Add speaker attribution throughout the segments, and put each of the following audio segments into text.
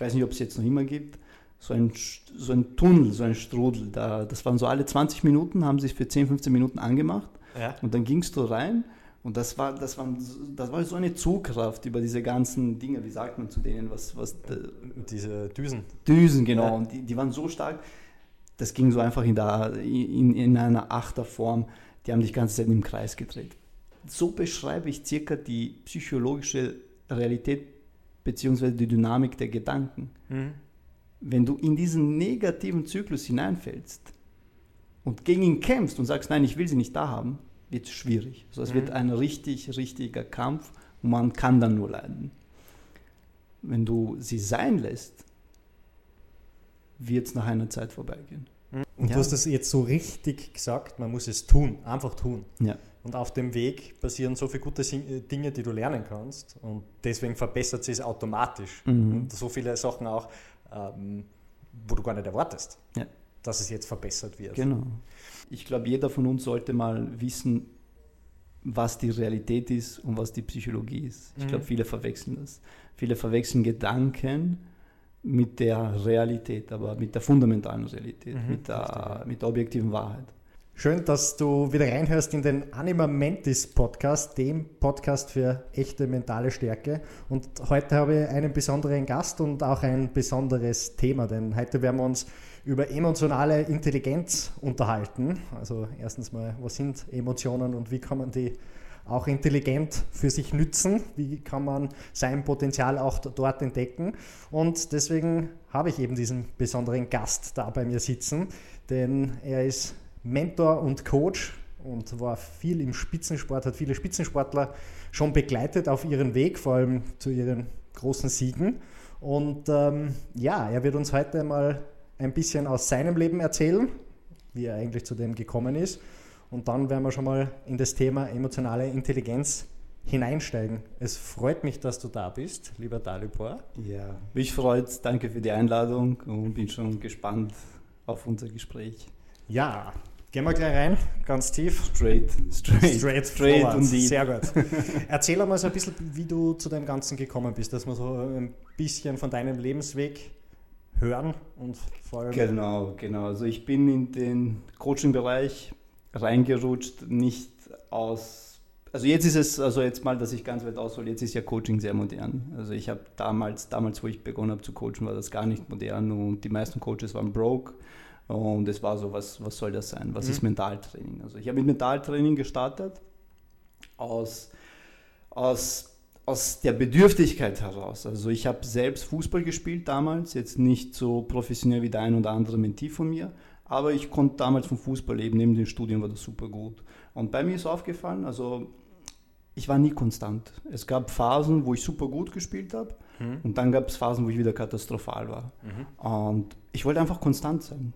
Speaker 1: ich weiß nicht, ob es jetzt noch immer gibt, so ein, so ein Tunnel, so ein Strudel. Da, das waren so alle 20 Minuten, haben sich für 10, 15 Minuten angemacht. Ja. Und dann gingst du rein und das war, das, war, das war so eine Zugkraft über diese ganzen Dinge, wie sagt man zu denen, was, was
Speaker 2: diese Düsen.
Speaker 1: Düsen, genau. Ja. Und die, die waren so stark, das ging so einfach in, der, in, in einer Achterform. Die haben dich die ganze Zeit im Kreis gedreht. So beschreibe ich circa die psychologische Realität bzw. die Dynamik der Gedanken. Mhm. Wenn du in diesen negativen Zyklus hineinfällst und gegen ihn kämpfst und sagst, nein, ich will sie nicht da haben, wird es schwierig. Also es mhm. wird ein richtig, richtiger Kampf und man kann dann nur leiden. Wenn du sie sein lässt, wird es nach einer Zeit vorbeigehen.
Speaker 2: Und ja. du hast es jetzt so richtig gesagt, man muss es tun, einfach tun. Ja. Und auf dem Weg passieren so viele gute äh, Dinge, die du lernen kannst. Und deswegen verbessert sich es automatisch. Mhm. Und so viele Sachen auch, ähm, wo du gar nicht erwartest, ja. dass es jetzt verbessert wird.
Speaker 1: Genau. Ich glaube, jeder von uns sollte mal wissen, was die Realität ist und was die Psychologie ist. Ich mhm. glaube, viele verwechseln das. Viele verwechseln Gedanken mit der Realität, aber mit der fundamentalen Realität, mhm, mit, der, mit der objektiven Wahrheit.
Speaker 2: Schön, dass du wieder reinhörst in den Anima Mentis Podcast, dem Podcast für echte mentale Stärke. Und heute habe ich einen besonderen Gast und auch ein besonderes Thema, denn heute werden wir uns über emotionale Intelligenz unterhalten. Also erstens mal, was sind Emotionen und wie kann man die auch intelligent für sich nützen? Wie kann man sein Potenzial auch dort entdecken? Und deswegen habe ich eben diesen besonderen Gast da bei mir sitzen, denn er ist Mentor und Coach und war viel im Spitzensport, hat viele Spitzensportler schon begleitet auf ihren Weg, vor allem zu ihren großen Siegen. Und ähm, ja, er wird uns heute mal ein bisschen aus seinem Leben erzählen, wie er eigentlich zu dem gekommen ist und dann werden wir schon mal in das Thema emotionale Intelligenz hineinsteigen. Es freut mich, dass du da bist, lieber Dalibor.
Speaker 1: Ja, mich freut Danke für die Einladung und bin schon gespannt auf unser Gespräch.
Speaker 2: Ja, gehen wir gleich rein, ganz tief.
Speaker 1: Straight,
Speaker 2: straight, straight, straight und. Sehr gut. Erzähl einmal so ein bisschen, wie du zu dem Ganzen gekommen bist, dass wir so ein bisschen von deinem Lebensweg hören und
Speaker 1: vor allem. Genau, genau. Also ich bin in den Coaching-Bereich reingerutscht, nicht aus. Also jetzt ist es, also jetzt mal, dass ich ganz weit aushole, jetzt ist ja Coaching sehr modern. Also ich habe damals, damals, wo ich begonnen habe zu coachen, war das gar nicht modern und die meisten Coaches waren broke. Und es war so, was, was soll das sein? Was mhm. ist Mentaltraining? Also ich habe mit Mentaltraining gestartet aus, aus, aus der Bedürftigkeit heraus. Also ich habe selbst Fußball gespielt damals, jetzt nicht so professionell wie der ein oder andere Mentee von mir, aber ich konnte damals vom Fußball leben, neben dem Studium war das super gut. Und bei mir ist aufgefallen, also ich war nie konstant. Es gab Phasen, wo ich super gut gespielt habe mhm. und dann gab es Phasen, wo ich wieder katastrophal war. Mhm. Und ich wollte einfach konstant sein.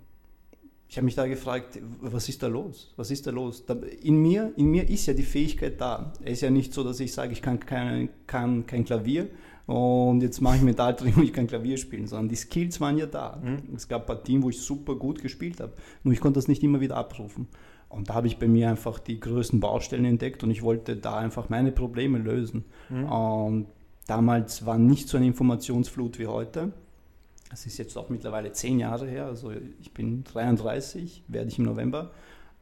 Speaker 1: Ich habe mich da gefragt, was ist da los? Was ist da los? In mir, in mir ist ja die Fähigkeit da. Es ist ja nicht so, dass ich sage, ich kann kein, kann kein Klavier und jetzt mache ich Mentaltraining und ich kann Klavier spielen, sondern die Skills waren ja da. Mhm. Es gab Partien, wo ich super gut gespielt habe, nur ich konnte das nicht immer wieder abrufen. Und da habe ich bei mir einfach die größten Baustellen entdeckt und ich wollte da einfach meine Probleme lösen. Mhm. Und damals war nicht so eine Informationsflut wie heute. Das ist jetzt auch mittlerweile zehn Jahre her. Also ich bin 33, werde ich im November.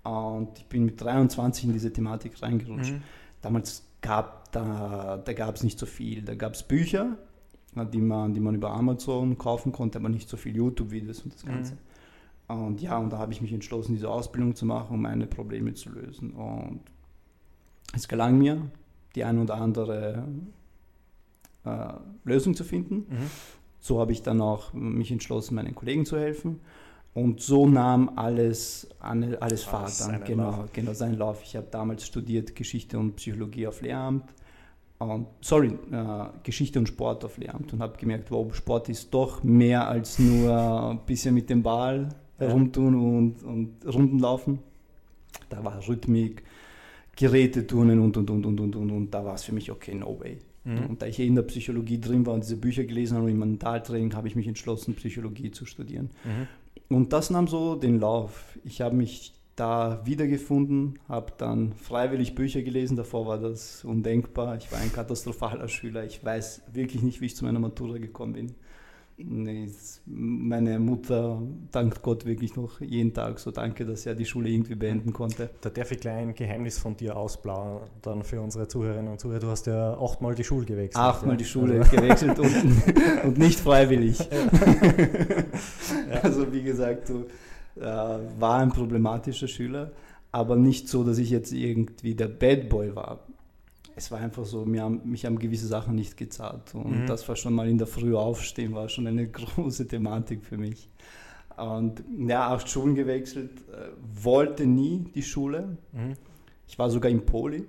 Speaker 1: Und ich bin mit 23 in diese Thematik reingerutscht. Mhm. Damals gab, da, da gab es nicht so viel. Da gab es Bücher, die man, die man über Amazon kaufen konnte, aber nicht so viel YouTube-Videos und das Ganze. Mhm. Und ja, und da habe ich mich entschlossen, diese Ausbildung zu machen, um meine Probleme zu lösen. Und es gelang mir, die ein oder andere äh, Lösung zu finden. Mhm. So habe ich dann auch mich entschlossen, meinen Kollegen zu helfen. Und so nahm alles, alles Fahrt an, genau, Lauf. genau seinen Lauf. Ich habe damals studiert Geschichte und Psychologie auf Lehramt. Und, sorry, äh, Geschichte und Sport auf Lehramt und habe gemerkt, wow, Sport ist doch mehr als nur ein bisschen mit dem Ball herumtun und, und Runden laufen. Da war Rhythmik, Geräteturnen und, und, und, und, und, und, und da war es für mich, okay, no way. Mhm. Und da ich eh in der Psychologie drin war und diese Bücher gelesen habe und im Mentaltraining, habe ich mich entschlossen, Psychologie zu studieren. Mhm. Und das nahm so den Lauf. Ich habe mich da wiedergefunden, habe dann freiwillig Bücher gelesen. Davor war das undenkbar. Ich war ein katastrophaler Schüler. Ich weiß wirklich nicht, wie ich zu meiner Matura gekommen bin. Meine Mutter dankt Gott wirklich noch jeden Tag so danke, dass er die Schule irgendwie beenden konnte.
Speaker 2: Da darf ich gleich ein Geheimnis von dir ausblauen, dann für unsere Zuhörerinnen und Zuhörer. Du hast ja achtmal die Schule gewechselt.
Speaker 1: Achtmal ja? die Schule also. gewechselt und, und, nicht freiwillig. Ja. Also wie gesagt, du äh, war ein problematischer Schüler, aber nicht so, dass ich jetzt irgendwie der Bad Boy war es war einfach so, mir haben, mich haben gewisse Sachen nicht gezahlt. Und mhm. das war schon mal in der Früh aufstehen, war schon eine große Thematik für mich. Und ja, acht Schulen gewechselt, äh, wollte nie die Schule. Mhm. Ich war sogar im Poli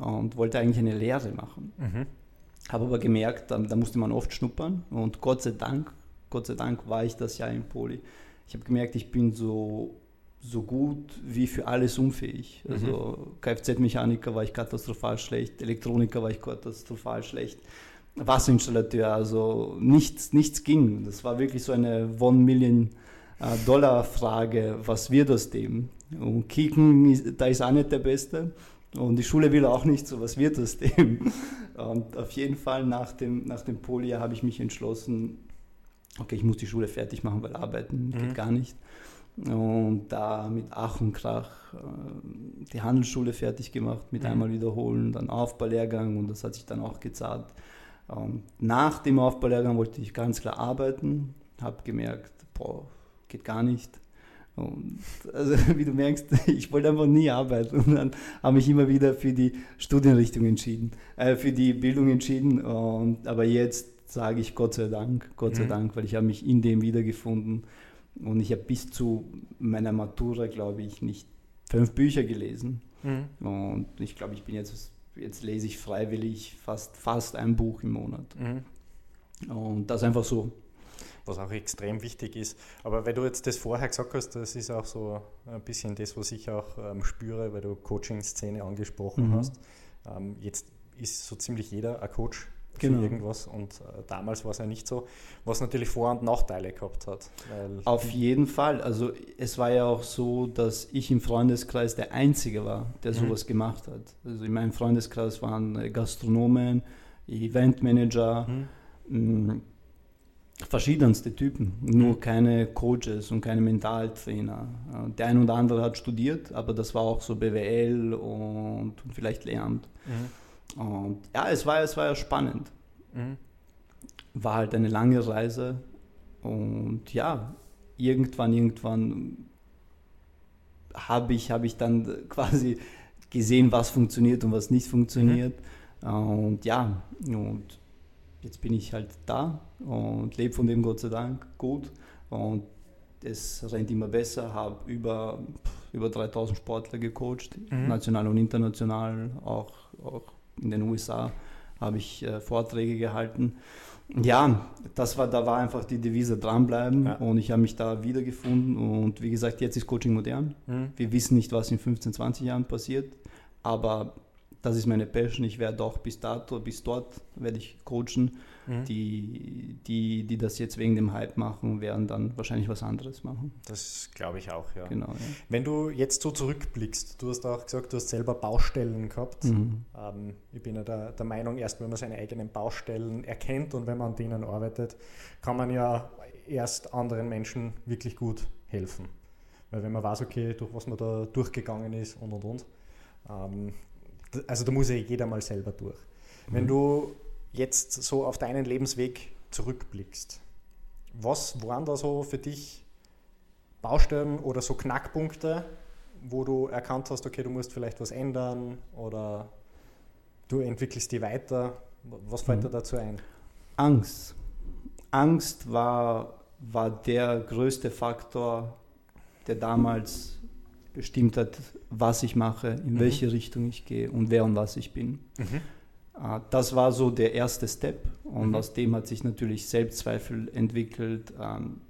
Speaker 1: und wollte eigentlich eine Lehre machen. Mhm. Habe aber gemerkt, da, da, musste man oft schnuppern und Gott sei Dank, Gott sei Dank war ich das Jahr im Poli. Ich habe gemerkt, ich bin so so gut wie für alles unfähig. Mhm. Also mhm. Kfz-Mechaniker war ich katastrophal schlecht, Elektroniker war ich katastrophal schlecht, Wasserinstallateur, also nichts, nichts ging. Das war wirklich so eine One-Million-Dollar-Frage, was wird aus dem? Und Kicken, da ist auch nicht der Beste. Und die Schule will auch nicht so, was wird aus dem? Und auf jeden Fall nach dem, nach dem Poljahr habe ich mich entschlossen, okay, ich muss die Schule fertig machen, weil arbeiten mhm. geht gar nicht und da mit Ach und Krach äh, die Handelsschule fertig gemacht, mit mhm. einmal wiederholen, dann Aufbaulehrgang und das hat sich dann auch gezahlt. Und nach dem Aufbaulehrgang wollte ich ganz klar arbeiten, habe gemerkt, boah, geht gar nicht. Und also, wie du merkst, ich wollte einfach nie arbeiten und dann habe ich immer wieder für die Studienrichtung entschieden, äh, für die Bildung entschieden. Und, aber jetzt sage ich Gott sei Dank, Gott sei mhm. Dank, weil ich habe mich in dem wiedergefunden und ich habe bis zu meiner Matura, glaube ich, nicht fünf Bücher gelesen. Mhm. Und ich glaube, ich bin jetzt, jetzt lese ich freiwillig fast, fast ein Buch im Monat. Mhm. Und das einfach so.
Speaker 2: Was auch extrem wichtig ist. Aber weil du jetzt das vorher gesagt hast, das ist auch so ein bisschen das, was ich auch ähm, spüre, weil du Coaching-Szene angesprochen mhm. hast. Ähm, jetzt ist so ziemlich jeder ein Coach genau. für irgendwas. Und äh, damals war es ja nicht so, was natürlich Vor- und Nachteile gehabt hat.
Speaker 1: Auf jeden Fall. Also es war ja auch so, dass ich im Freundeskreis der Einzige war, der mhm. sowas mhm. gemacht hat. Also in meinem Freundeskreis waren äh, Gastronomen, Eventmanager, mhm. mh, verschiedenste Typen, nur mhm. keine Coaches und keine Mentaltrainer. Der ein oder andere hat studiert, aber das war auch so BWL und, und vielleicht Lehramt. Mhm. Und ja, es war, es war ja spannend. Mhm. War halt eine lange Reise. Und ja, irgendwann, irgendwann habe ich, hab ich dann quasi gesehen, was funktioniert und was nicht funktioniert. Mhm. Und ja, und jetzt bin ich halt da und lebe von dem Gott sei Dank gut. Und es rennt immer besser, habe über, über 3000 Sportler gecoacht, mhm. national und international, auch, auch in den USA habe ich äh, Vorträge gehalten. Ja, das war, da war einfach die Devise dranbleiben ja. und ich habe mich da wiedergefunden und wie gesagt, jetzt ist Coaching modern. Mhm. Wir wissen nicht, was in 15, 20 Jahren passiert, aber das ist meine Passion. Ich werde auch bis dato, bis dort werde ich coachen. Mhm. Die, die, die das jetzt wegen dem Hype machen, werden dann wahrscheinlich was anderes machen.
Speaker 2: Das glaube ich auch, ja.
Speaker 1: Genau, ja.
Speaker 2: Wenn du jetzt so zurückblickst, du hast auch gesagt, du hast selber Baustellen gehabt. Mhm. Ähm, ich bin ja der, der Meinung, erst wenn man seine eigenen Baustellen erkennt und wenn man an denen arbeitet, kann man ja erst anderen Menschen wirklich gut helfen. Weil wenn man weiß, okay, durch was man da durchgegangen ist und und und, ähm, also da muss ja jeder mal selber durch. Mhm. Wenn du jetzt so auf deinen Lebensweg zurückblickst, was waren da so für dich Baustellen oder so Knackpunkte, wo du erkannt hast, okay, du musst vielleicht was ändern oder du entwickelst die weiter? Was fällt mhm. dir dazu ein?
Speaker 1: Angst. Angst war, war der größte Faktor, der damals bestimmt hat, was ich mache, in mhm. welche Richtung ich gehe und wer und was ich bin. Mhm. Äh, das war so der erste Step und mhm. aus dem hat sich natürlich Selbstzweifel entwickelt, ähm,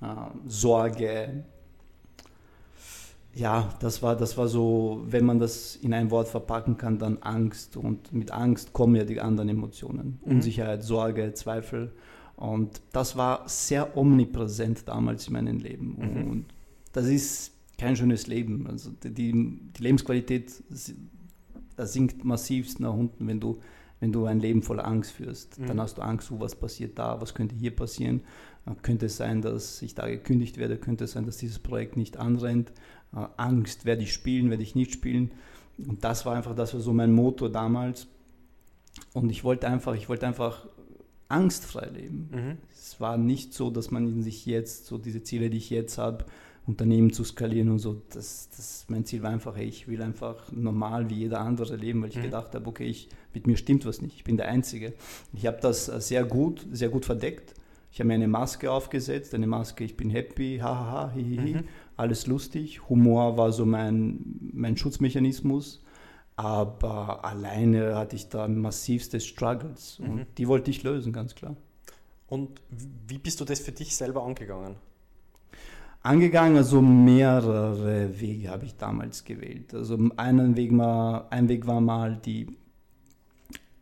Speaker 1: äh, Sorge. Ja, das war, das war so, wenn man das in ein Wort verpacken kann, dann Angst. Und mit Angst kommen ja die anderen Emotionen. Mhm. Unsicherheit, Sorge, Zweifel. Und das war sehr omnipräsent damals in meinem Leben. Mhm. Und das ist kein schönes Leben. Also die, die Lebensqualität sinkt massivst nach unten, wenn du, wenn du ein Leben voller Angst führst. Mhm. Dann hast du Angst, oh, was passiert da, was könnte hier passieren. Äh, könnte es sein, dass ich da gekündigt werde, könnte es sein, dass dieses Projekt nicht anrennt. Äh, Angst, werde ich spielen, werde ich nicht spielen. Und das war einfach, das war so mein Motor damals. Und ich wollte einfach, ich wollte einfach angstfrei leben. Mhm. Es war nicht so, dass man sich jetzt, so diese Ziele, die ich jetzt habe, Unternehmen zu skalieren und so, das, das, mein Ziel war einfach, hey, ich will einfach normal wie jeder andere leben, weil ich mhm. gedacht habe, okay, ich, mit mir stimmt was nicht, ich bin der Einzige. Ich habe das äh, sehr gut, sehr gut verdeckt. Ich habe mir eine Maske aufgesetzt, eine Maske, ich bin happy, hahaha, hihihi, mhm. alles lustig. Humor war so mein, mein Schutzmechanismus. Aber alleine hatte ich da massivste Struggles und mhm. die wollte ich lösen, ganz klar.
Speaker 2: Und wie bist du das für dich selber angegangen?
Speaker 1: Angegangen, also mehrere Wege habe ich damals gewählt. Also einen Weg mal, ein Weg war mal die,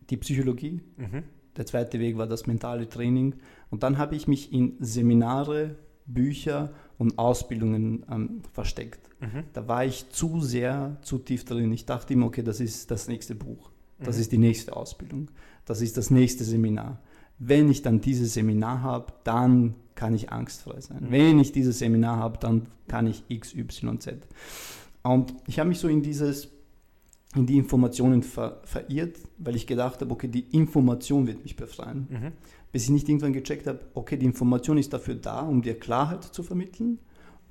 Speaker 1: die Psychologie, mhm. der zweite Weg war das mentale Training und dann habe ich mich in Seminare, Bücher und Ausbildungen ähm, versteckt. Mhm. Da war ich zu sehr, zu tief drin. Ich dachte immer, okay, das ist das nächste Buch, das mhm. ist die nächste Ausbildung, das ist das nächste Seminar. Wenn ich dann dieses Seminar habe, dann kann ich angstfrei sein. Wenn ich dieses Seminar habe, dann kann ich X, Y, Z. Und ich habe mich so in dieses in die Informationen ver verirrt, weil ich gedacht habe, okay, die Information wird mich befreien. Mhm. Bis ich nicht irgendwann gecheckt habe, okay, die Information ist dafür da, um dir Klarheit zu vermitteln,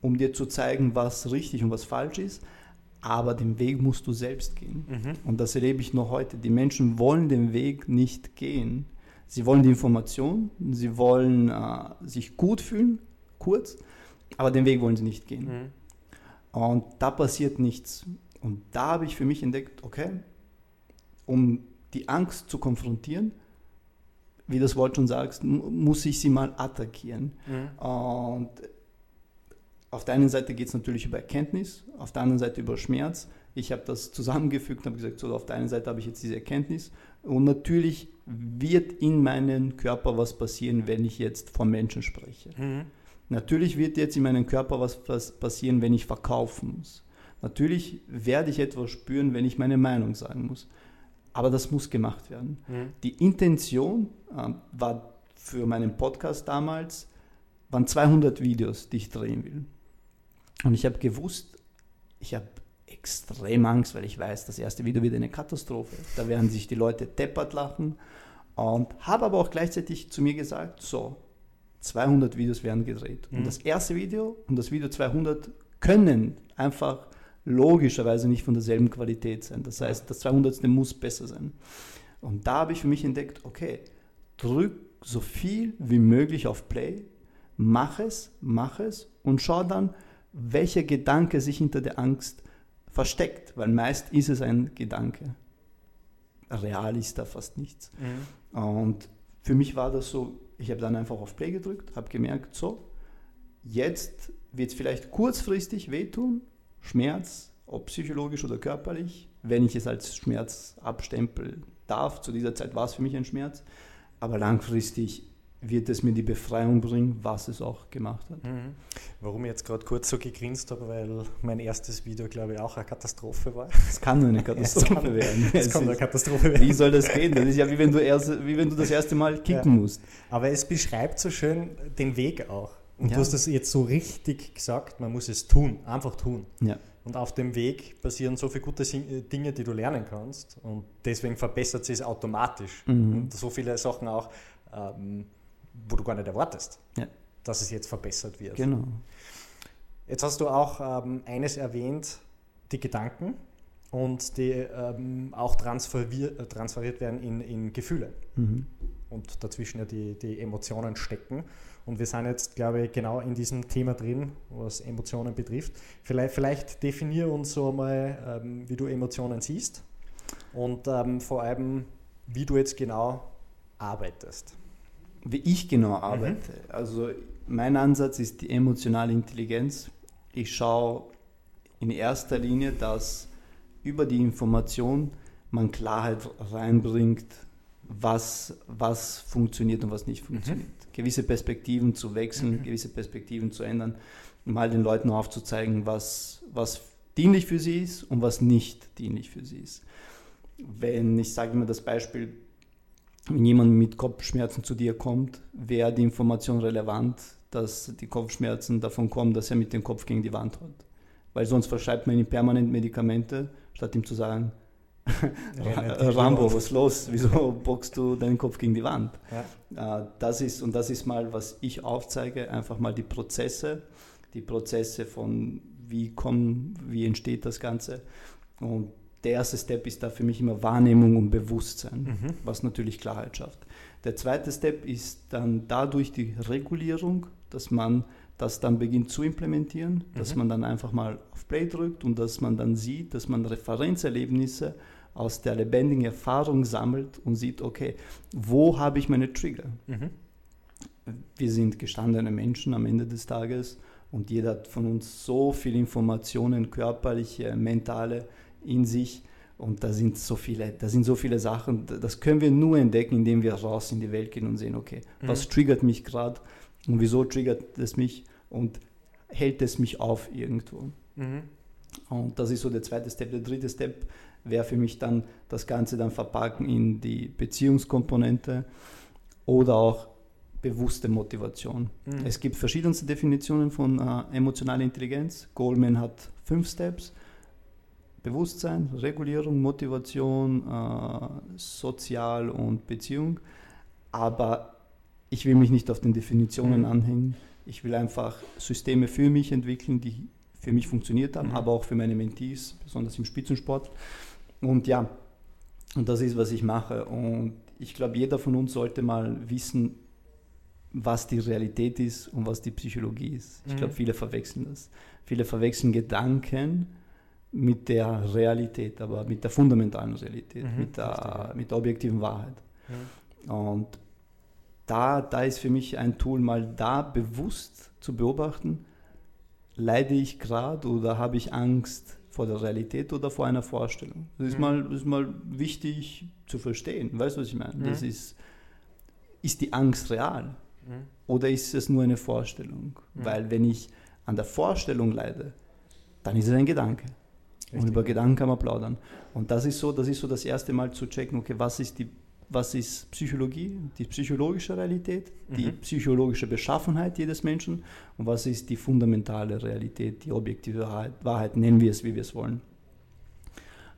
Speaker 1: um dir zu zeigen, was richtig und was falsch ist, aber den Weg musst du selbst gehen. Mhm. Und das erlebe ich noch heute. Die Menschen wollen den Weg nicht gehen. Sie wollen die Information, sie wollen äh, sich gut fühlen, kurz, aber den Weg wollen sie nicht gehen. Mhm. Und da passiert nichts. Und da habe ich für mich entdeckt, okay, um die Angst zu konfrontieren, wie das Wort schon sagt, muss ich sie mal attackieren. Mhm. Und auf der einen Seite geht es natürlich über Erkenntnis, auf der anderen Seite über Schmerz. Ich habe das zusammengefügt und habe gesagt, so auf der einen Seite habe ich jetzt diese Erkenntnis und natürlich wird in meinem Körper was passieren, wenn ich jetzt von Menschen spreche. Mhm. Natürlich wird jetzt in meinem Körper was, passieren, wenn ich verkaufen muss. Natürlich werde ich etwas spüren, wenn ich meine Meinung sagen muss. Aber das muss gemacht werden. Mhm. Die Intention äh, war für meinen Podcast damals, waren 200 Videos, die ich drehen will. Und ich habe gewusst, ich habe extrem Angst, weil ich weiß, das erste Video wird eine Katastrophe. Da werden sich die Leute deppert lachen. Und habe aber auch gleichzeitig zu mir gesagt, so, 200 Videos werden gedreht. Mhm. Und das erste Video und das Video 200 können einfach logischerweise nicht von derselben Qualität sein. Das heißt, das 200. muss besser sein. Und da habe ich für mich entdeckt, okay, drück so viel wie möglich auf Play, mach es, mach es und schau dann, welcher Gedanke sich hinter der Angst versteckt, weil meist ist es ein Gedanke. Real ist da fast nichts. Mhm. Und für mich war das so, ich habe dann einfach auf Play gedrückt, habe gemerkt, so, jetzt wird es vielleicht kurzfristig wehtun, Schmerz, ob psychologisch oder körperlich, wenn ich es als Schmerz abstempeln darf. Zu dieser Zeit war es für mich ein Schmerz, aber langfristig wird es mir die Befreiung bringen, was es auch gemacht hat. Mhm.
Speaker 2: Warum ich jetzt gerade kurz so gegrinst habe, weil mein erstes Video, glaube ich, auch eine Katastrophe war.
Speaker 1: Es kann nur eine Katastrophe es kann, werden.
Speaker 2: Es, es kann nur eine Katastrophe werden.
Speaker 1: Wie soll das gehen? Das ist ja wie wenn du, erst, wie wenn du das erste Mal kicken ja. musst.
Speaker 2: Aber es beschreibt so schön den Weg auch. Und ja. du hast das jetzt so richtig gesagt, man muss es tun, einfach tun. Ja. Und auf dem Weg passieren so viele gute Dinge, die du lernen kannst. Und deswegen verbessert sich es automatisch. Mhm. Und so viele Sachen auch. Ähm, wo du gar nicht erwartest, ja. dass es jetzt verbessert wird.
Speaker 1: Genau.
Speaker 2: Jetzt hast du auch ähm, eines erwähnt, die Gedanken und die ähm, auch transferiert, äh, transferiert werden in, in Gefühle. Mhm. Und dazwischen ja die, die Emotionen stecken. Und wir sind jetzt, glaube ich, genau in diesem Thema drin, was Emotionen betrifft. Vielleicht, vielleicht definier uns so mal, ähm, wie du Emotionen siehst und ähm, vor allem, wie du jetzt genau arbeitest
Speaker 1: wie ich genau mhm. arbeite. Mhm. Also mein Ansatz ist die emotionale Intelligenz. Ich schaue in erster Linie, dass über die Information man Klarheit reinbringt, was, was funktioniert und was nicht funktioniert. Mhm. Gewisse Perspektiven zu wechseln, mhm. gewisse Perspektiven zu ändern, mal den Leuten aufzuzeigen, was, was dienlich für sie ist und was nicht dienlich für sie ist. Wenn ich sage immer das Beispiel, wenn jemand mit Kopfschmerzen zu dir kommt, wäre die Information relevant, dass die Kopfschmerzen davon kommen, dass er mit dem Kopf gegen die Wand hat. Weil sonst verschreibt man ihm permanent Medikamente, statt ihm zu sagen, Rambo, was ist los? Wieso boxst du deinen Kopf gegen die Wand? Ja. Äh, das ist, und das ist mal, was ich aufzeige, einfach mal die Prozesse, die Prozesse von wie kommen, wie entsteht das Ganze. Und der erste Step ist da für mich immer Wahrnehmung und Bewusstsein, mhm. was natürlich Klarheit schafft. Der zweite Step ist dann dadurch die Regulierung, dass man das dann beginnt zu implementieren, mhm. dass man dann einfach mal auf Play drückt und dass man dann sieht, dass man Referenzerlebnisse aus der lebendigen Erfahrung sammelt und sieht, okay, wo habe ich meine Trigger? Mhm. Wir sind gestandene Menschen am Ende des Tages und jeder hat von uns so viele Informationen, körperliche, mentale, in sich. Und da sind so viele, da sind so viele Sachen, das können wir nur entdecken, indem wir raus in die Welt gehen und sehen, okay, mhm. was triggert mich gerade und wieso triggert es mich und hält es mich auf irgendwo. Mhm. Und das ist so der zweite Step. Der dritte Step wäre für mich dann das Ganze dann verpacken in die Beziehungskomponente oder auch bewusste Motivation. Mhm. Es gibt verschiedenste Definitionen von äh, emotionaler Intelligenz. Goldman hat fünf Steps. Bewusstsein, Regulierung, Motivation, äh, Sozial und Beziehung. Aber ich will mich nicht auf den Definitionen mhm. anhängen. Ich will einfach Systeme für mich entwickeln, die für mich funktioniert haben, mhm. aber auch für meine Mentees, besonders im Spitzensport. Und ja, und das ist, was ich mache. Und ich glaube, jeder von uns sollte mal wissen, was die Realität ist und was die Psychologie ist. Ich glaube, mhm. viele verwechseln das. Viele verwechseln Gedanken mit der Realität, aber mit der fundamentalen Realität, mhm, mit, der, mit der objektiven Wahrheit. Mhm. Und da, da ist für mich ein Tool, mal da bewusst zu beobachten, leide ich gerade oder habe ich Angst vor der Realität oder vor einer Vorstellung. Das ist, mhm. mal, das ist mal wichtig zu verstehen. Weißt du, was ich meine? Mhm. Das ist, ist die Angst real mhm. oder ist es nur eine Vorstellung? Mhm. Weil wenn ich an der Vorstellung leide, dann ist es ein Gedanke. Richtig. Und über Gedanken kann man plaudern. Und das ist so, das ist so das erste Mal zu checken, okay, was ist die, was ist Psychologie, die psychologische Realität, mhm. die psychologische Beschaffenheit jedes Menschen und was ist die fundamentale Realität, die objektive Wahrheit, Wahrheit nennen wir es, wie wir es wollen.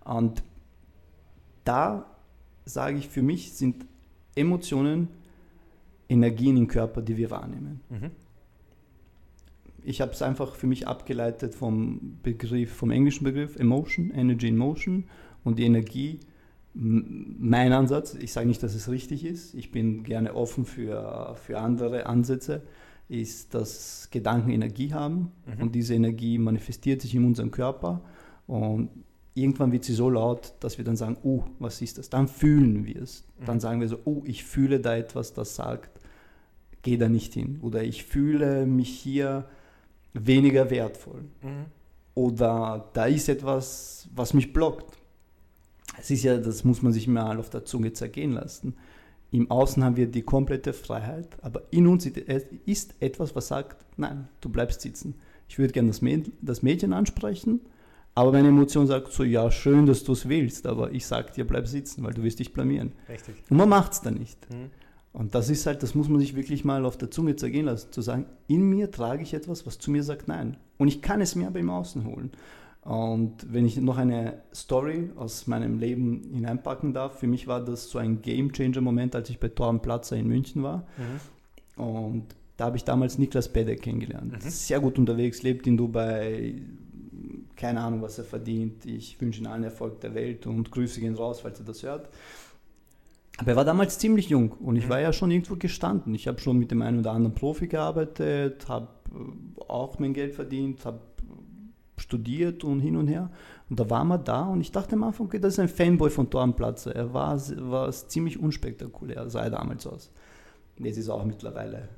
Speaker 1: Und da sage ich, für mich sind Emotionen Energien im Körper, die wir wahrnehmen. Mhm ich habe es einfach für mich abgeleitet vom Begriff, vom englischen Begriff Emotion, Energy in Motion und die Energie. Mein Ansatz, ich sage nicht, dass es richtig ist, ich bin gerne offen für, für andere Ansätze, ist, dass Gedanken Energie haben mhm. und diese Energie manifestiert sich in unserem Körper und irgendwann wird sie so laut, dass wir dann sagen, oh, was ist das? Dann fühlen wir es. Mhm. Dann sagen wir so, oh, ich fühle da etwas, das sagt, geh da nicht hin. Oder ich fühle mich hier weniger wertvoll. Mhm. Oder da ist etwas, was mich blockt. Es ist ja, das muss man sich mal auf der Zunge zergehen lassen. Im Außen haben wir die komplette Freiheit, aber in uns ist etwas, was sagt, nein, du bleibst sitzen. Ich würde gerne das, Mädchen, das Mädchen ansprechen, aber meine Emotion sagt so, ja, schön, dass du es willst, aber ich sage dir, bleib sitzen, weil du wirst dich blamieren. Richtig. Und man macht es dann nicht. Mhm. Und das ist halt, das muss man sich wirklich mal auf der Zunge zergehen lassen, zu sagen, in mir trage ich etwas, was zu mir sagt Nein. Und ich kann es mir aber im Außen holen. Und wenn ich noch eine Story aus meinem Leben hineinpacken darf, für mich war das so ein Game Changer Moment, als ich bei Torben Platzer in München war. Mhm. Und da habe ich damals Niklas Bedek kennengelernt. Mhm. Sehr gut unterwegs, lebt in Dubai, keine Ahnung, was er verdient. Ich wünsche ihm allen Erfolg der Welt und Grüße gehen raus, falls er das hört. Aber er war damals ziemlich jung und ich war ja schon irgendwo gestanden. Ich habe schon mit dem einen oder anderen Profi gearbeitet, habe äh, auch mein Geld verdient, habe studiert und hin und her. Und da war man da und ich dachte am Anfang, okay, das ist ein Fanboy von Dornplatzer. Er war, war ziemlich unspektakulär, sah er damals aus. Jetzt ist er auch mittlerweile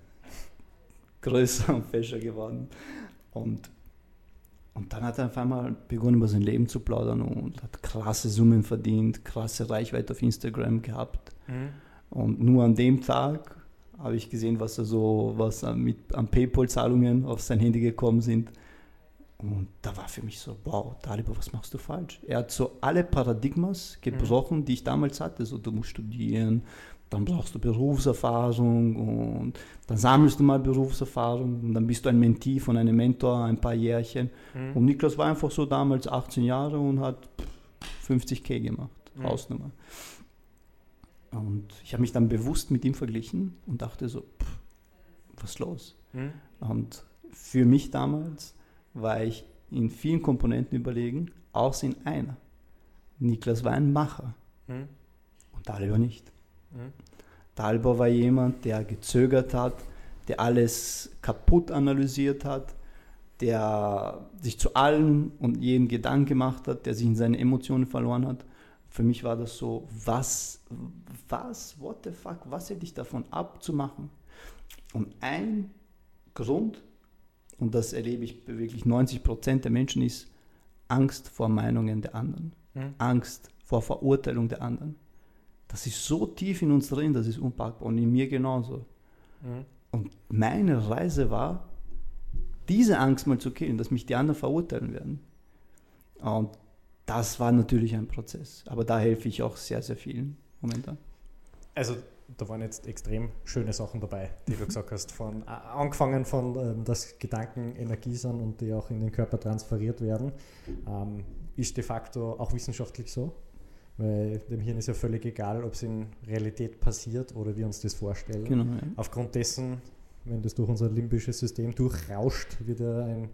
Speaker 1: größer und fescher geworden. Und und dann hat er auf einmal begonnen, über sein Leben zu plaudern und hat krasse Summen verdient, krasse Reichweite auf Instagram gehabt. Mhm. Und nur an dem Tag habe ich gesehen, was er so, was mit an PayPal-Zahlungen auf sein Handy gekommen sind. Und da war für mich so, wow, Taliban, was machst du falsch? Er hat so alle Paradigmas gebrochen, mhm. die ich damals hatte. So, du musst studieren, dann brauchst du Berufserfahrung und dann sammelst du mal Berufserfahrung und dann bist du ein Mentee von einem Mentor ein paar Jährchen. Mhm. Und Niklas war einfach so damals 18 Jahre und hat 50k gemacht, mhm. Hausnummer. Und ich habe mich dann bewusst mit ihm verglichen und dachte so, pff, was ist los? Mhm. Und für mich damals war ich in vielen Komponenten überlegen, außer in einer. Niklas war ein Macher mhm. und Dalibor nicht. Mhm. War jemand, der gezögert hat, der alles kaputt analysiert hat, der sich zu allem und jedem Gedanken gemacht hat, der sich in seine Emotionen verloren hat. Für mich war das so, was, was, what the fuck, was hätte ich davon abzumachen? Und ein Grund, und das erlebe ich bei wirklich 90 Prozent der Menschen, ist Angst vor Meinungen der anderen. Mhm. Angst vor Verurteilung der anderen. Das ist so tief in uns drin, das ist unpackbar und in mir genauso. Mhm. Und meine Reise war, diese Angst mal zu killen, dass mich die anderen verurteilen werden. Und das war natürlich ein Prozess. Aber da helfe ich auch sehr, sehr vielen momentan.
Speaker 2: Also da waren jetzt extrem schöne Sachen dabei, die du gesagt hast. Von, äh, angefangen von, ähm, dass Gedanken Energie sind und die auch in den Körper transferiert werden, ähm, ist de facto auch wissenschaftlich so. Weil dem Hirn ist ja völlig egal, ob es in Realität passiert oder wir uns das vorstellen. Genau, ja. Aufgrund dessen, wenn das durch unser limbisches System durchrauscht, wird ja ein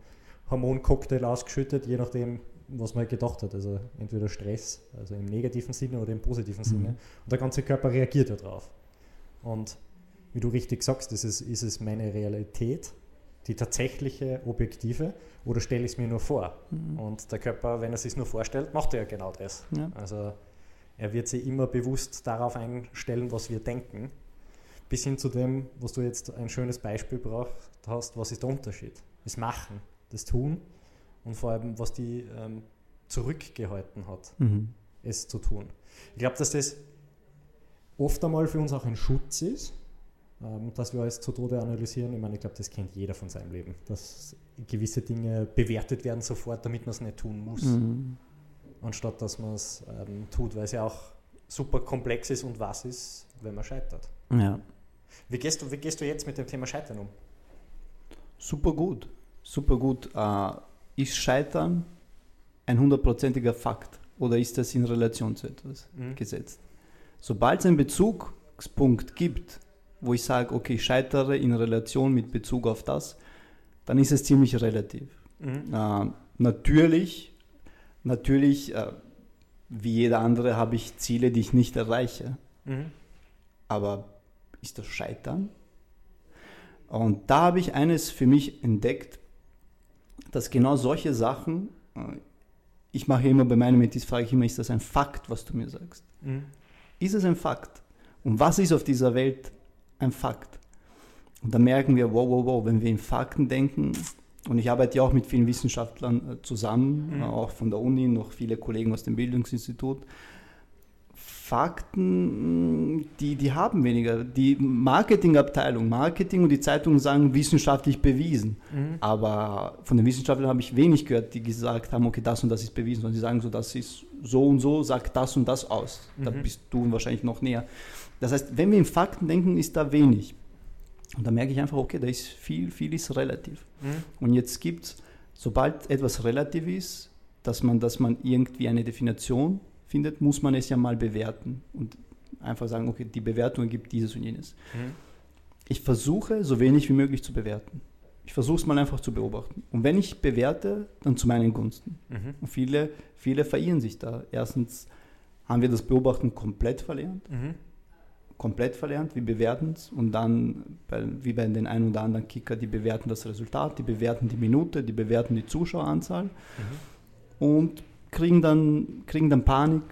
Speaker 2: Hormoncocktail ausgeschüttet, je nachdem, was man gedacht hat. Also entweder Stress, also im negativen Sinne oder im positiven mhm. Sinne. Und der ganze Körper reagiert ja drauf. Und wie du richtig sagst, ist es, ist es meine Realität, die tatsächliche, objektive, oder stelle ich es mir nur vor? Mhm. Und der Körper, wenn er es sich nur vorstellt, macht er ja genau das. Ja. Also er wird sich immer bewusst darauf einstellen, was wir denken. Bis hin zu dem, was du jetzt ein schönes Beispiel gebracht hast, was ist der Unterschied? Das Machen, das Tun und vor allem, was die ähm, zurückgehalten hat, mhm. es zu tun. Ich glaube, dass das oft einmal für uns auch ein Schutz ist, ähm, dass wir alles zu Tode analysieren. Ich meine, ich glaube, das kennt jeder von seinem Leben, dass gewisse Dinge bewertet werden sofort, damit man es nicht tun muss, mhm. Anstatt dass man es ähm, tut, weil es ja auch super komplex ist und was ist, wenn man scheitert. Ja. Wie gehst du, wie gehst du jetzt mit dem Thema Scheitern um?
Speaker 1: Super gut, super gut. Äh, ist Scheitern ein hundertprozentiger Fakt oder ist das in Relation zu etwas mhm. gesetzt? Sobald es einen Bezugspunkt gibt, wo ich sage, okay, ich scheitere in Relation mit Bezug auf das, dann ist es ziemlich relativ. Mhm. Äh, natürlich, natürlich, äh, wie jeder andere, habe ich Ziele, die ich nicht erreiche. Mhm. Aber ist das Scheitern? Und da habe ich eines für mich entdeckt, dass genau solche Sachen, äh, ich mache immer bei meinen Metis, frage ich immer, ist das ein Fakt, was du mir sagst? Mhm. Ist es ein Fakt? Und was ist auf dieser Welt ein Fakt? Und da merken wir, wow, wow, wow, wenn wir in Fakten denken, und ich arbeite ja auch mit vielen Wissenschaftlern äh, zusammen, mhm. auch von der Uni, noch viele Kollegen aus dem Bildungsinstitut, Fakten, die, die haben weniger. Die Marketingabteilung, Marketing und die Zeitungen sagen wissenschaftlich bewiesen. Mhm. Aber von den Wissenschaftlern habe ich wenig gehört, die gesagt haben, okay, das und das ist bewiesen. Sondern sie sagen so, das ist so und so, sagt das und das aus. Mhm. Da bist du wahrscheinlich noch näher. Das heißt, wenn wir in Fakten denken, ist da wenig. Und da merke ich einfach, okay, da ist viel, viel ist relativ. Mhm. Und jetzt gibt es, sobald etwas relativ ist, dass man, dass man irgendwie eine Definition findet, muss man es ja mal bewerten und einfach sagen, okay, die Bewertung gibt dieses und jenes. Mhm. Ich versuche, so wenig wie möglich zu bewerten. Ich versuche es mal einfach zu beobachten. Und wenn ich bewerte, dann zu meinen Gunsten. Mhm. Und viele, viele verirren sich da. Erstens haben wir das Beobachten komplett verlernt. Mhm. Komplett verlernt, wir bewerten es und dann, bei, wie bei den ein oder anderen Kicker, die bewerten das Resultat, die bewerten die Minute, die bewerten die Zuschaueranzahl mhm. und kriegen dann, kriegen dann Panik,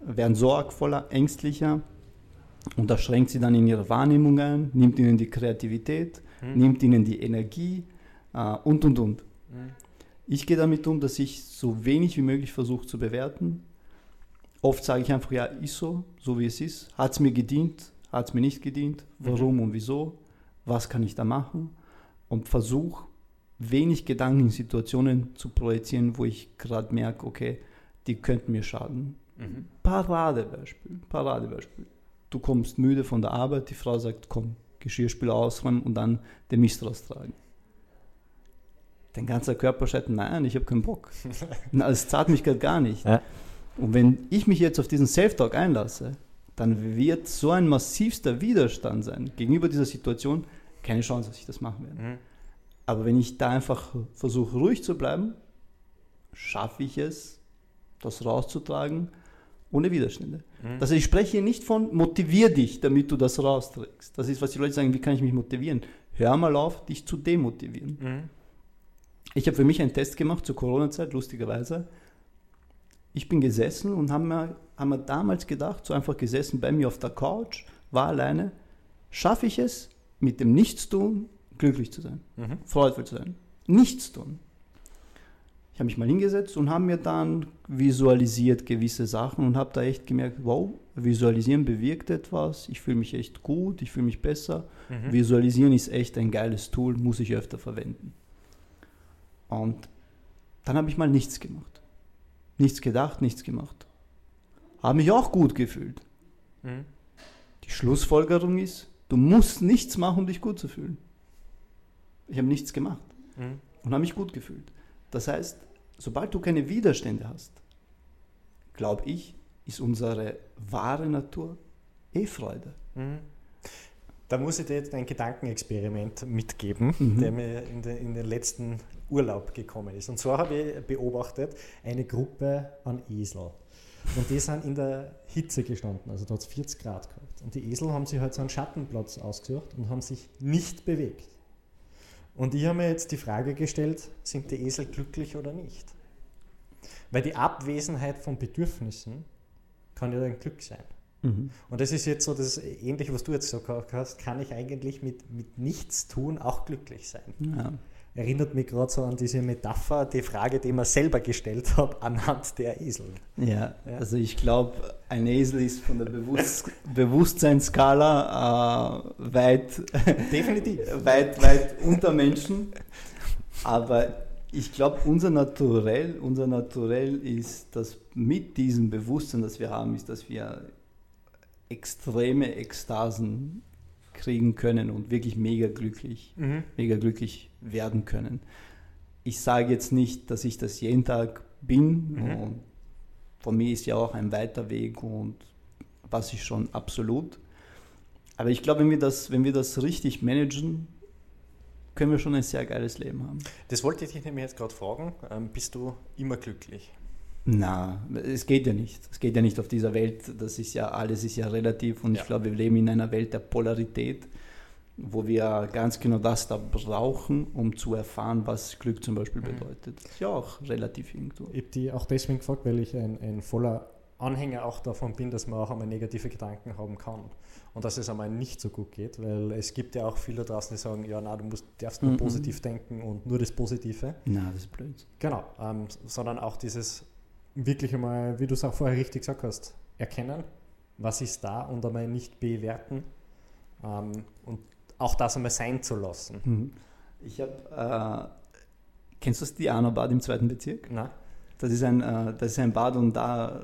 Speaker 1: werden sorgvoller, ängstlicher und das schränkt sie dann in ihre Wahrnehmung ein, nimmt ihnen die Kreativität, mhm. nimmt ihnen die Energie äh, und und und. Mhm. Ich gehe damit um, dass ich so wenig wie möglich versuche zu bewerten. Oft sage ich einfach, ja, ist so, so wie es ist. Hat es mir gedient, hat es mir nicht gedient, warum mhm. und wieso, was kann ich da machen und versuche wenig Gedanken in Situationen zu projizieren, wo ich gerade merke, okay, die könnten mir schaden. Mhm. Paradebeispiel, Paradebeispiel. du kommst müde von der Arbeit, die Frau sagt, komm, Geschirrspüler ausräumen und dann den Mist raustragen. Dein ganzer Körper schreit, nein, ich habe keinen Bock. Es zahlt mich gerade gar nicht. Ja. Und wenn ich mich jetzt auf diesen Self-Talk einlasse, dann wird so ein massivster Widerstand sein gegenüber dieser Situation, keine Chance, dass ich das machen werde. Mhm. Aber wenn ich da einfach versuche, ruhig zu bleiben, schaffe ich es, das rauszutragen ohne Widerstände. Mhm. Also ich spreche hier nicht von motivier dich, damit du das rausträgst. Das ist, was die Leute sagen, wie kann ich mich motivieren? Hör mal auf, dich zu demotivieren. Mhm. Ich habe für mich einen Test gemacht zur Corona-Zeit, lustigerweise. Ich bin gesessen und haben mir, haben mir damals gedacht, so einfach gesessen bei mir auf der Couch, war alleine, schaffe ich es, mit dem Nichtstun glücklich zu sein, mhm. freudvoll zu sein. Nichtstun. Ich habe mich mal hingesetzt und habe mir dann visualisiert gewisse Sachen und habe da echt gemerkt, wow, visualisieren bewirkt etwas, ich fühle mich echt gut, ich fühle mich besser. Mhm. Visualisieren ist echt ein geiles Tool, muss ich öfter verwenden. Und dann habe ich mal nichts gemacht. Nichts gedacht, nichts gemacht. Habe mich auch gut gefühlt. Mhm. Die Schlussfolgerung ist, du musst nichts machen, um dich gut zu fühlen. Ich habe nichts gemacht mhm. und habe mich gut gefühlt. Das heißt, sobald du keine Widerstände hast, glaube ich, ist unsere wahre Natur eh Freude. Mhm.
Speaker 2: Da muss ich dir jetzt ein Gedankenexperiment mitgeben, mhm. der mir in, de, in den letzten Urlaub gekommen ist. Und zwar habe ich beobachtet eine Gruppe an Esel. Und die sind in der Hitze gestanden, also da hat es 40 Grad gehabt. Und die Esel haben sich halt so einen Schattenplatz ausgesucht und haben sich nicht bewegt. Und ich habe mir jetzt die Frage gestellt, sind die Esel glücklich oder nicht? Weil die Abwesenheit von Bedürfnissen kann ja ein Glück sein. Mhm. Und das ist jetzt so das Ähnliche, was du jetzt so hast, kann ich eigentlich mit, mit nichts tun auch glücklich sein. Ja erinnert mich gerade so an diese Metapher, die Frage, die man selber gestellt hat, anhand der Esel.
Speaker 1: Ja, ja. also ich glaube, ein Esel ist von der Bewusst Bewusstseinsskala äh, weit, Definitiv. weit, weit unter Menschen. Aber ich glaube, unser Naturell, unser Naturell ist, dass mit diesem Bewusstsein, das wir haben, ist, dass wir extreme Ekstasen kriegen können und wirklich mega glücklich, mhm. mega glücklich werden können. Ich sage jetzt nicht, dass ich das jeden Tag bin. Mhm. von mir ist ja auch ein weiter Weg und was ich schon absolut. Aber ich glaube, wenn wir das, wenn wir das richtig managen, können wir schon ein sehr geiles Leben haben.
Speaker 2: Das wollte ich dich nämlich jetzt gerade fragen. Ähm, bist du immer glücklich?
Speaker 1: Na, es geht ja nicht. Es geht ja nicht auf dieser Welt. Das ist ja, alles ist ja relativ und ja. ich glaube, wir leben in einer Welt der Polarität, wo wir ganz genau das da brauchen, um zu erfahren, was Glück zum Beispiel mhm. bedeutet. Ja auch relativ irgendwo.
Speaker 2: Ich habe die auch deswegen gefragt, weil ich ein, ein voller Anhänger auch davon bin, dass man auch einmal negative Gedanken haben kann und dass es einmal nicht so gut geht, weil es gibt ja auch viele draußen, die sagen, ja, na, du musst, darfst nur mhm. positiv denken und nur das Positive.
Speaker 1: Na, das ist blöd.
Speaker 2: Genau, ähm, sondern auch dieses wirklich einmal, wie du es auch vorher richtig gesagt hast, erkennen, was ist da und einmal nicht bewerten ähm, und auch das einmal sein zu lassen. Mhm.
Speaker 1: Ich habe, äh, kennst du das Diana-Bad im zweiten Bezirk?
Speaker 2: Nein.
Speaker 1: Das ist ein, äh, das ist ein Bad und da,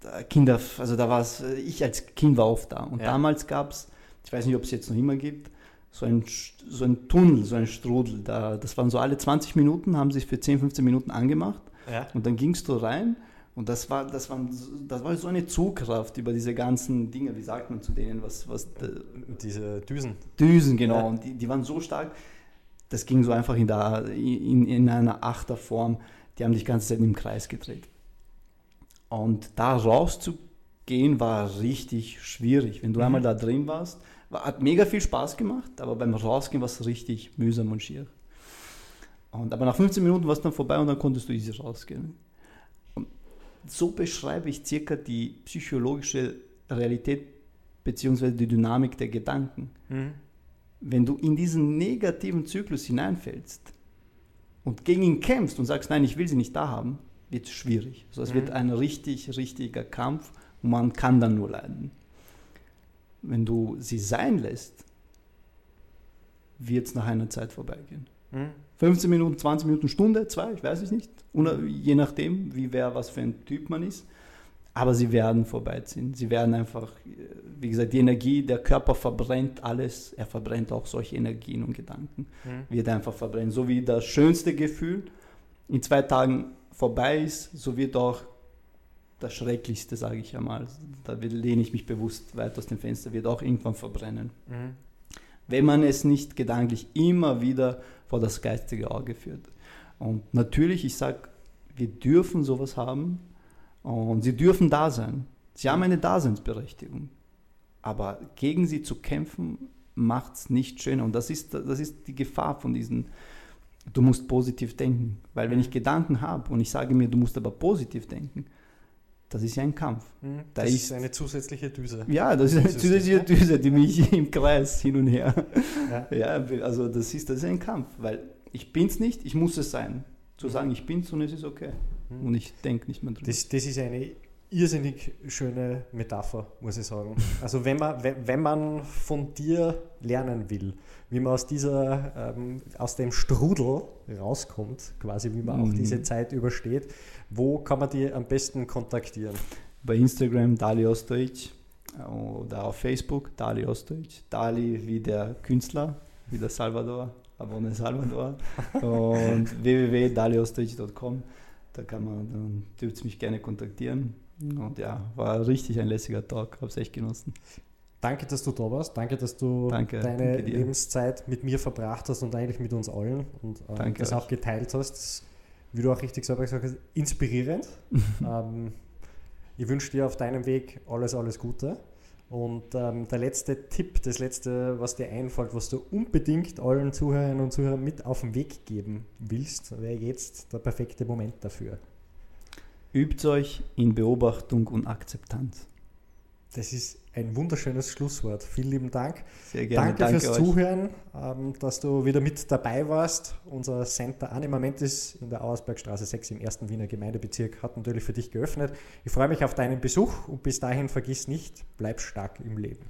Speaker 1: da Kinder, also da war es, ich als Kind war oft da und ja. damals gab es, ich weiß nicht, ob es jetzt noch immer gibt, so ein, so ein Tunnel, so ein Strudel. Da, das waren so alle 20 Minuten, haben sich für 10, 15 Minuten angemacht ja. Und dann gingst du rein und das war, das, war, das war so eine Zugkraft über diese ganzen Dinge, wie sagt man zu denen, was, was
Speaker 2: diese Düsen.
Speaker 1: Düsen, genau. Ja. Und die, die waren so stark, das ging so einfach in, der, in, in einer Achterform. Die haben dich die ganze Zeit im Kreis gedreht. Und da rauszugehen war richtig schwierig. Wenn du mhm. einmal da drin warst, war, hat mega viel Spaß gemacht, aber beim Rausgehen war es richtig mühsam und schier. Und, aber nach 15 Minuten war es dann vorbei und dann konntest du easy rausgehen. Und so beschreibe ich circa die psychologische Realität bzw. die Dynamik der Gedanken. Mhm. Wenn du in diesen negativen Zyklus hineinfällst und gegen ihn kämpfst und sagst, nein, ich will sie nicht da haben, wird es schwierig. Also es mhm. wird ein richtig, richtiger Kampf und man kann dann nur leiden. Wenn du sie sein lässt, wird es nach einer Zeit vorbeigehen. 15 Minuten, 20 Minuten, Stunde, zwei, ich weiß es nicht. Und je nachdem, wie wer was für ein Typ man ist. Aber sie werden vorbeiziehen. Sie werden einfach, wie gesagt, die Energie, der Körper verbrennt alles. Er verbrennt auch solche Energien und Gedanken. Mhm. Wird einfach verbrennen. So wie das schönste Gefühl in zwei Tagen vorbei ist, so wird auch das Schrecklichste, sage ich einmal, da lehne ich mich bewusst weit aus dem Fenster, wird auch irgendwann verbrennen. Mhm. Wenn man es nicht gedanklich immer wieder vor das geistige Auge führt. Und natürlich, ich sage, wir dürfen sowas haben und sie dürfen da sein. Sie haben eine Daseinsberechtigung. Aber gegen sie zu kämpfen, macht es nicht schöner. Und das ist, das ist die Gefahr von diesen, du musst positiv denken. Weil wenn ich Gedanken habe und ich sage mir, du musst aber positiv denken, das ist ja ein Kampf.
Speaker 2: Mhm, da das ist, ist eine zusätzliche Düse.
Speaker 1: Ja, das ist eine zusätzliche Düse, die mich im Kreis hin und her. Ja, ja also das ist, das ist ein Kampf, weil ich bin es nicht, ich muss es sein. Zu sagen, ich bin es und es ist okay. Mhm. Und ich denke nicht mehr
Speaker 2: drüber. Das, das ist eine irrsinnig schöne Metapher, muss ich sagen. Also wenn man, wenn man von dir lernen will, wie man aus dieser, ähm, aus dem Strudel rauskommt, quasi wie man mhm. auch diese Zeit übersteht, wo kann man die am besten kontaktieren?
Speaker 1: Bei Instagram Dali Ostdeutsch oder auf Facebook Dali Ostdeutsch. Dali wie der Künstler, wie der Salvador, Abone Salvador und www.daliostdeutsch.com. Da kann man, dann dürft ihr mich gerne kontaktieren. Und ja, war richtig ein lässiger Tag, habe es echt genossen.
Speaker 2: Danke, dass du da warst. Danke, dass du danke, deine danke Lebenszeit mit mir verbracht hast und eigentlich mit uns allen und äh, das auch geteilt hast. Das, wie du auch richtig selber gesagt hast, inspirierend. ähm, ich wünsche dir auf deinem Weg alles, alles Gute. Und ähm, der letzte Tipp, das letzte, was dir einfällt, was du unbedingt allen Zuhörerinnen und Zuhörern mit auf den Weg geben willst, wäre jetzt der perfekte Moment dafür.
Speaker 1: Übt euch in Beobachtung und Akzeptanz.
Speaker 2: Das ist ein wunderschönes Schlusswort. Vielen lieben Dank.
Speaker 1: Sehr gerne.
Speaker 2: Danke, danke fürs euch. Zuhören, ähm, dass du wieder mit dabei warst. Unser Center Anima Mentis in der Auersbergstraße 6 im ersten Wiener Gemeindebezirk hat natürlich für dich geöffnet. Ich freue mich auf deinen Besuch und bis dahin vergiss nicht, bleib stark im Leben.